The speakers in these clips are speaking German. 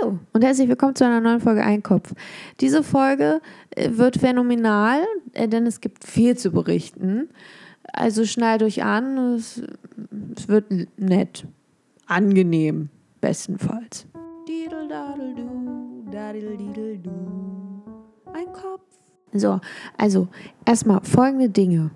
Hallo und herzlich willkommen zu einer neuen Folge Einkopf. Diese Folge äh, wird phänomenal, äh, denn es gibt viel zu berichten. Also schnallt euch an, es, es wird nett, angenehm, bestenfalls. Einkopf. So, also erstmal folgende Dinge.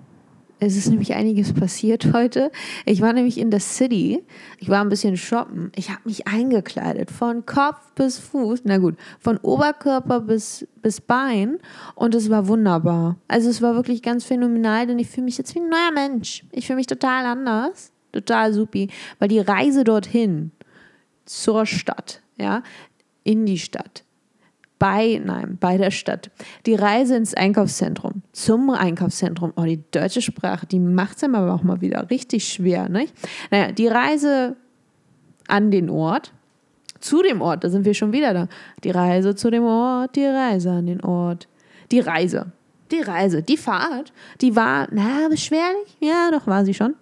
Es ist nämlich einiges passiert heute. Ich war nämlich in der City. Ich war ein bisschen shoppen. Ich habe mich eingekleidet von Kopf bis Fuß. Na gut, von Oberkörper bis, bis Bein. Und es war wunderbar. Also es war wirklich ganz phänomenal, denn ich fühle mich jetzt wie ein neuer Mensch. Ich fühle mich total anders. Total supi. Weil die Reise dorthin zur Stadt, ja, in die Stadt, bei, nein, bei der Stadt. Die Reise ins Einkaufszentrum, zum Einkaufszentrum. Oh, die deutsche Sprache, die macht es aber auch mal wieder richtig schwer, nicht? Naja, die Reise an den Ort, zu dem Ort, da sind wir schon wieder da. Die Reise zu dem Ort, die Reise an den Ort. Die Reise, die Reise, die Fahrt, die war, na, beschwerlich? Ja, doch war sie schon.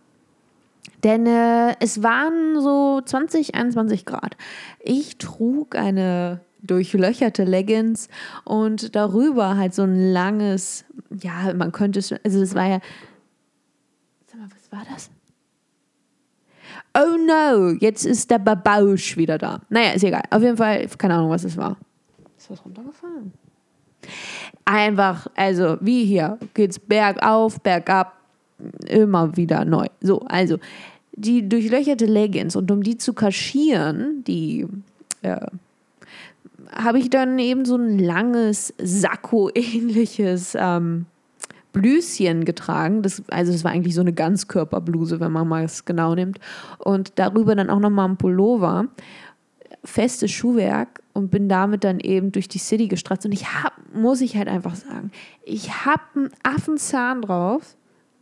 Denn äh, es waren so 20, 21 Grad. Ich trug eine durchlöcherte Leggings und darüber halt so ein langes, ja, man könnte es, also es war ja, sag mal, was war das? Oh no, jetzt ist der Babausch wieder da. Naja, ist egal. Auf jeden Fall, keine Ahnung, was es war. Ist was runtergefallen? Einfach, also wie hier, geht's bergauf, bergab, immer wieder neu. So, also die durchlöcherte Leggings und um die zu kaschieren, die äh, habe ich dann eben so ein langes, Sakko-ähnliches ähm, Blüschen getragen. Das, also es war eigentlich so eine Ganzkörperbluse, wenn man mal es genau nimmt. Und darüber dann auch nochmal ein Pullover, festes Schuhwerk und bin damit dann eben durch die City gestratzt. Und ich habe, muss ich halt einfach sagen, ich habe einen Affenzahn drauf.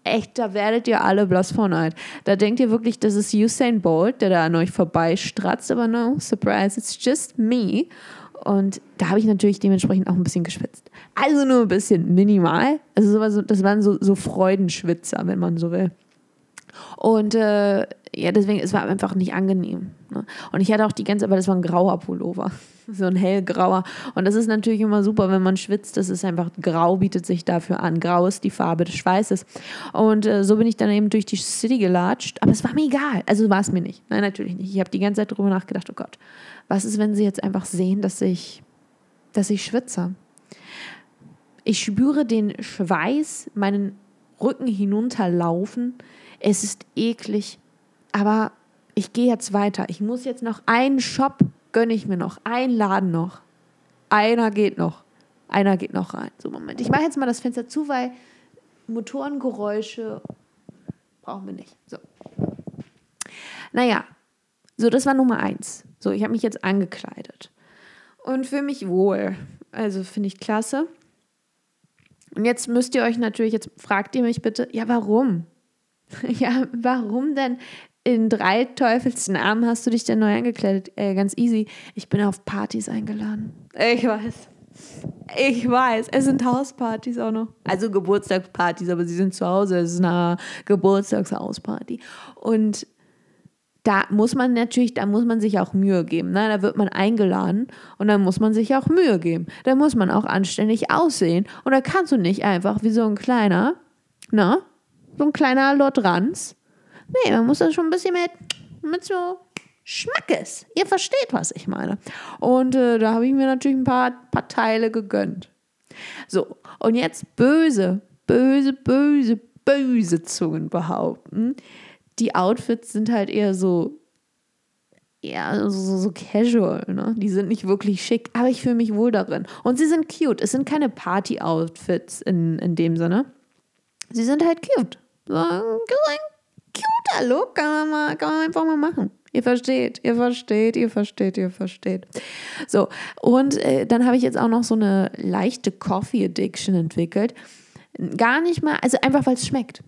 Echt, da werdet ihr alle blass vor Neid. Da denkt ihr wirklich, das ist Usain Bolt, der da an euch vorbeistratzt. Aber no, surprise, it's just me. Und da habe ich natürlich dementsprechend auch ein bisschen geschwitzt. Also nur ein bisschen minimal. Also das waren so, so Freudenschwitzer, wenn man so will. Und äh, ja, deswegen, es war einfach nicht angenehm. Ne? Und ich hatte auch die ganze, aber das war ein grauer Pullover. So ein hellgrauer. Und das ist natürlich immer super, wenn man schwitzt. Das ist einfach, grau bietet sich dafür an. Grau ist die Farbe des Schweißes. Und äh, so bin ich dann eben durch die City gelatscht. Aber es war mir egal. Also war es mir nicht. Nein, natürlich nicht. Ich habe die ganze Zeit drüber nachgedacht, oh Gott, was ist, wenn sie jetzt einfach sehen, dass ich, dass ich schwitze? Ich spüre den Schweiß meinen Rücken hinunterlaufen. Es ist eklig, aber ich gehe jetzt weiter. Ich muss jetzt noch einen Shop gönne ich mir noch, einen Laden noch. Einer geht noch. Einer geht noch rein. So, Moment. Ich mache jetzt mal das Fenster zu, weil Motorengeräusche brauchen wir nicht. So. Naja, so, das war Nummer eins. So, ich habe mich jetzt angekleidet und fühle mich wohl. Also finde ich klasse. Und jetzt müsst ihr euch natürlich, jetzt fragt ihr mich bitte, ja, warum? ja, warum denn in drei Teufels Namen hast du dich denn neu angekleidet? Äh, ganz easy. Ich bin auf Partys eingeladen. Ich weiß. Ich weiß. Es sind Hauspartys auch noch. Also Geburtstagspartys, aber sie sind zu Hause. Es ist eine Geburtstagshausparty. Und da muss man natürlich, da muss man sich auch Mühe geben. Ne? Da wird man eingeladen und dann muss man sich auch Mühe geben. Da muss man auch anständig aussehen. Und da kannst du nicht einfach wie so ein kleiner, ne? So ein kleiner Lord Ranz. Nee, man muss das schon ein bisschen mit, mit so Schmackes. Ihr versteht, was ich meine. Und äh, da habe ich mir natürlich ein paar, paar Teile gegönnt. So, und jetzt böse, böse, böse, böse Zungen behaupten, die Outfits sind halt eher so, ja, so, so casual, ne? Die sind nicht wirklich schick, aber ich fühle mich wohl darin. Und sie sind cute. Es sind keine Party-Outfits in, in dem Sinne. Sie sind halt cute. So ein cuter Look kann man, mal, kann man einfach mal machen. Ihr versteht, ihr versteht, ihr versteht, ihr versteht. So, und äh, dann habe ich jetzt auch noch so eine leichte Coffee Addiction entwickelt. Gar nicht mal, also einfach weil es schmeckt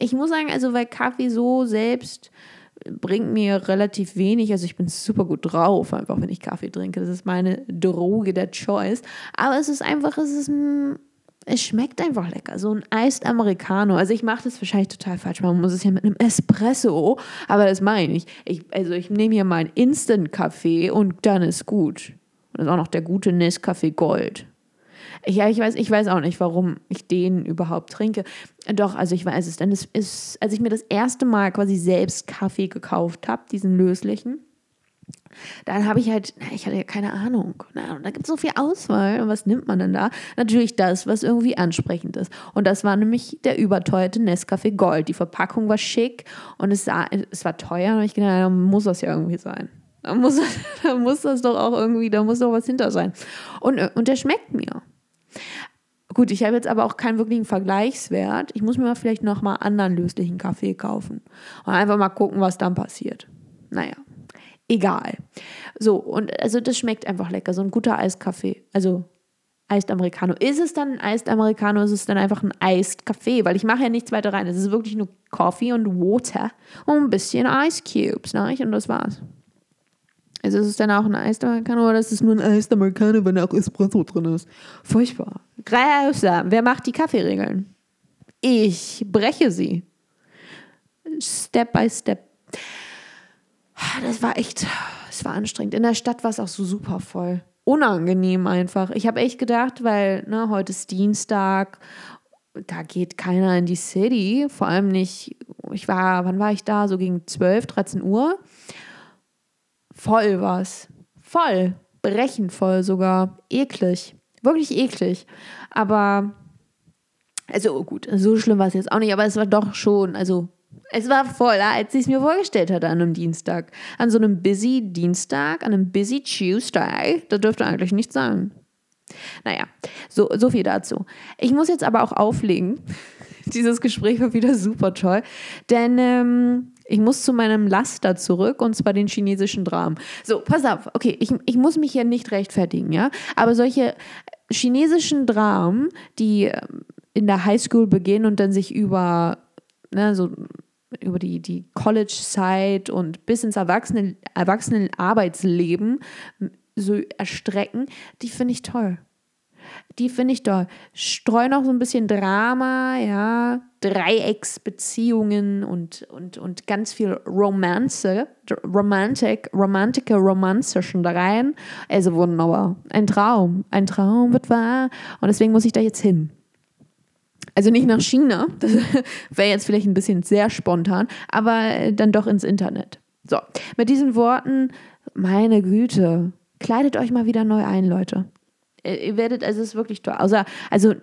ich muss sagen, also weil Kaffee so selbst bringt mir relativ wenig. Also ich bin super gut drauf, einfach wenn ich Kaffee trinke. Das ist meine Droge der Choice. Aber es ist einfach, es ist ein, es schmeckt einfach lecker. So ein Iced Americano. Also ich mache das wahrscheinlich total falsch. Man muss es ja mit einem Espresso, aber das meine ich nicht. Ich, also ich nehme hier meinen Instant-Kaffee und dann ist gut. Das ist auch noch der gute Nescafé Gold. Ja, ich weiß, ich weiß auch nicht, warum ich den überhaupt trinke. Doch, also ich weiß es, denn es ist, als ich mir das erste Mal quasi selbst Kaffee gekauft habe, diesen löslichen, dann habe ich halt, ich hatte ja keine Ahnung. Da gibt es so viel Auswahl. Und was nimmt man denn da? Natürlich das, was irgendwie ansprechend ist. Und das war nämlich der überteuerte Nescafé Gold. Die Verpackung war schick und es, sah, es war teuer. Und ich gedacht, da muss das ja irgendwie sein. Da muss, da muss das doch auch irgendwie, da muss doch was hinter sein. Und, und der schmeckt mir. Gut, ich habe jetzt aber auch keinen wirklichen Vergleichswert. Ich muss mir mal vielleicht nochmal anderen löslichen Kaffee kaufen. Und einfach mal gucken, was dann passiert. Naja, egal. So, und also das schmeckt einfach lecker. So ein guter Eiskaffee. Also Eist Americano. Ist es dann ein Eist Americano? Ist es dann einfach ein Eist Kaffee? Weil ich mache ja nichts weiter rein. Es ist wirklich nur Coffee und Water und ein bisschen Ice Cubes. Ne? Und das war's. Also ist es dann auch ein Eist Americano oder ist es nur ein Eist Americano, wenn da auch Espresso drin ist? Furchtbar. Grausam. Wer macht die Kaffeeregeln? Ich breche sie. Step by step. Das war echt, es war anstrengend. In der Stadt war es auch so super voll. Unangenehm einfach. Ich habe echt gedacht, weil ne, heute ist Dienstag, da geht keiner in die City. Vor allem nicht, ich war, wann war ich da? So gegen 12, 13 Uhr. Voll. Voll. Brechend voll sogar. Eklig. Wirklich eklig. Aber, also gut, so schlimm war es jetzt auch nicht, aber es war doch schon, also es war voller, als ich es mir vorgestellt hatte an einem Dienstag. An so einem busy Dienstag, an einem busy Tuesday, da dürfte eigentlich nichts sagen. Naja, so, so viel dazu. Ich muss jetzt aber auch auflegen. Dieses Gespräch war wieder super toll, denn ähm, ich muss zu meinem Laster zurück und zwar den chinesischen Dramen. So, pass auf, okay, ich, ich muss mich hier nicht rechtfertigen, ja, aber solche chinesischen Dramen, die ähm, in der Highschool beginnen und dann sich über ne, so über die, die College-Zeit und bis ins Erwachsenen, Erwachsenen-Arbeitsleben so erstrecken, die finde ich toll. Die finde ich toll. Streu noch so ein bisschen Drama, ja, Dreiecksbeziehungen und, und, und ganz viel Romanze, Romantik, romantike Romanze schon da rein. Also wunderbar. Ein Traum. Ein Traum wird wahr. Und deswegen muss ich da jetzt hin. Also nicht nach China, das wäre jetzt vielleicht ein bisschen sehr spontan, aber dann doch ins Internet. So, mit diesen Worten, meine Güte, kleidet euch mal wieder neu ein, Leute. Ihr werdet, also es ist wirklich toll. Außer, also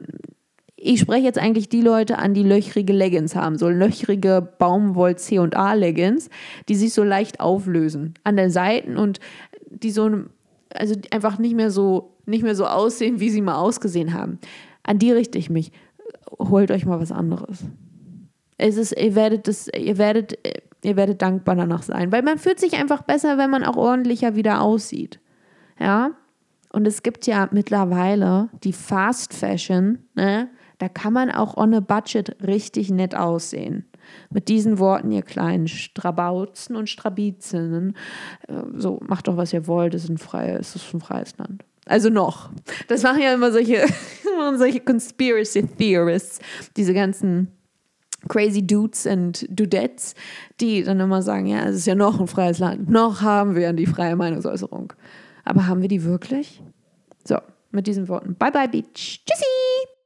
ich spreche jetzt eigentlich die Leute an, die löchrige Leggings haben, so löchrige Baumwoll C&A Leggings, die sich so leicht auflösen an den Seiten und die so also einfach nicht mehr so nicht mehr so aussehen, wie sie mal ausgesehen haben. An die richte ich mich holt euch mal was anderes. Es ist, ihr werdet das, ihr werdet, ihr werdet dankbar danach sein, weil man fühlt sich einfach besser, wenn man auch ordentlicher wieder aussieht. Ja? Und es gibt ja mittlerweile die Fast Fashion, ne? Da kann man auch on a budget richtig nett aussehen. Mit diesen Worten, ihr kleinen Strabauzen und Strabizinnen. Äh, so, macht doch, was ihr wollt, es ist ein, freies, es ist ein freies Land. Also noch. Das machen ja immer solche, solche Conspiracy Theorists, diese ganzen crazy Dudes und Dudettes, die dann immer sagen, ja, es ist ja noch ein freies Land, noch haben wir die freie Meinungsäußerung. Aber haben wir die wirklich? So, mit diesen Worten. Bye bye, Beach. Tschüssi!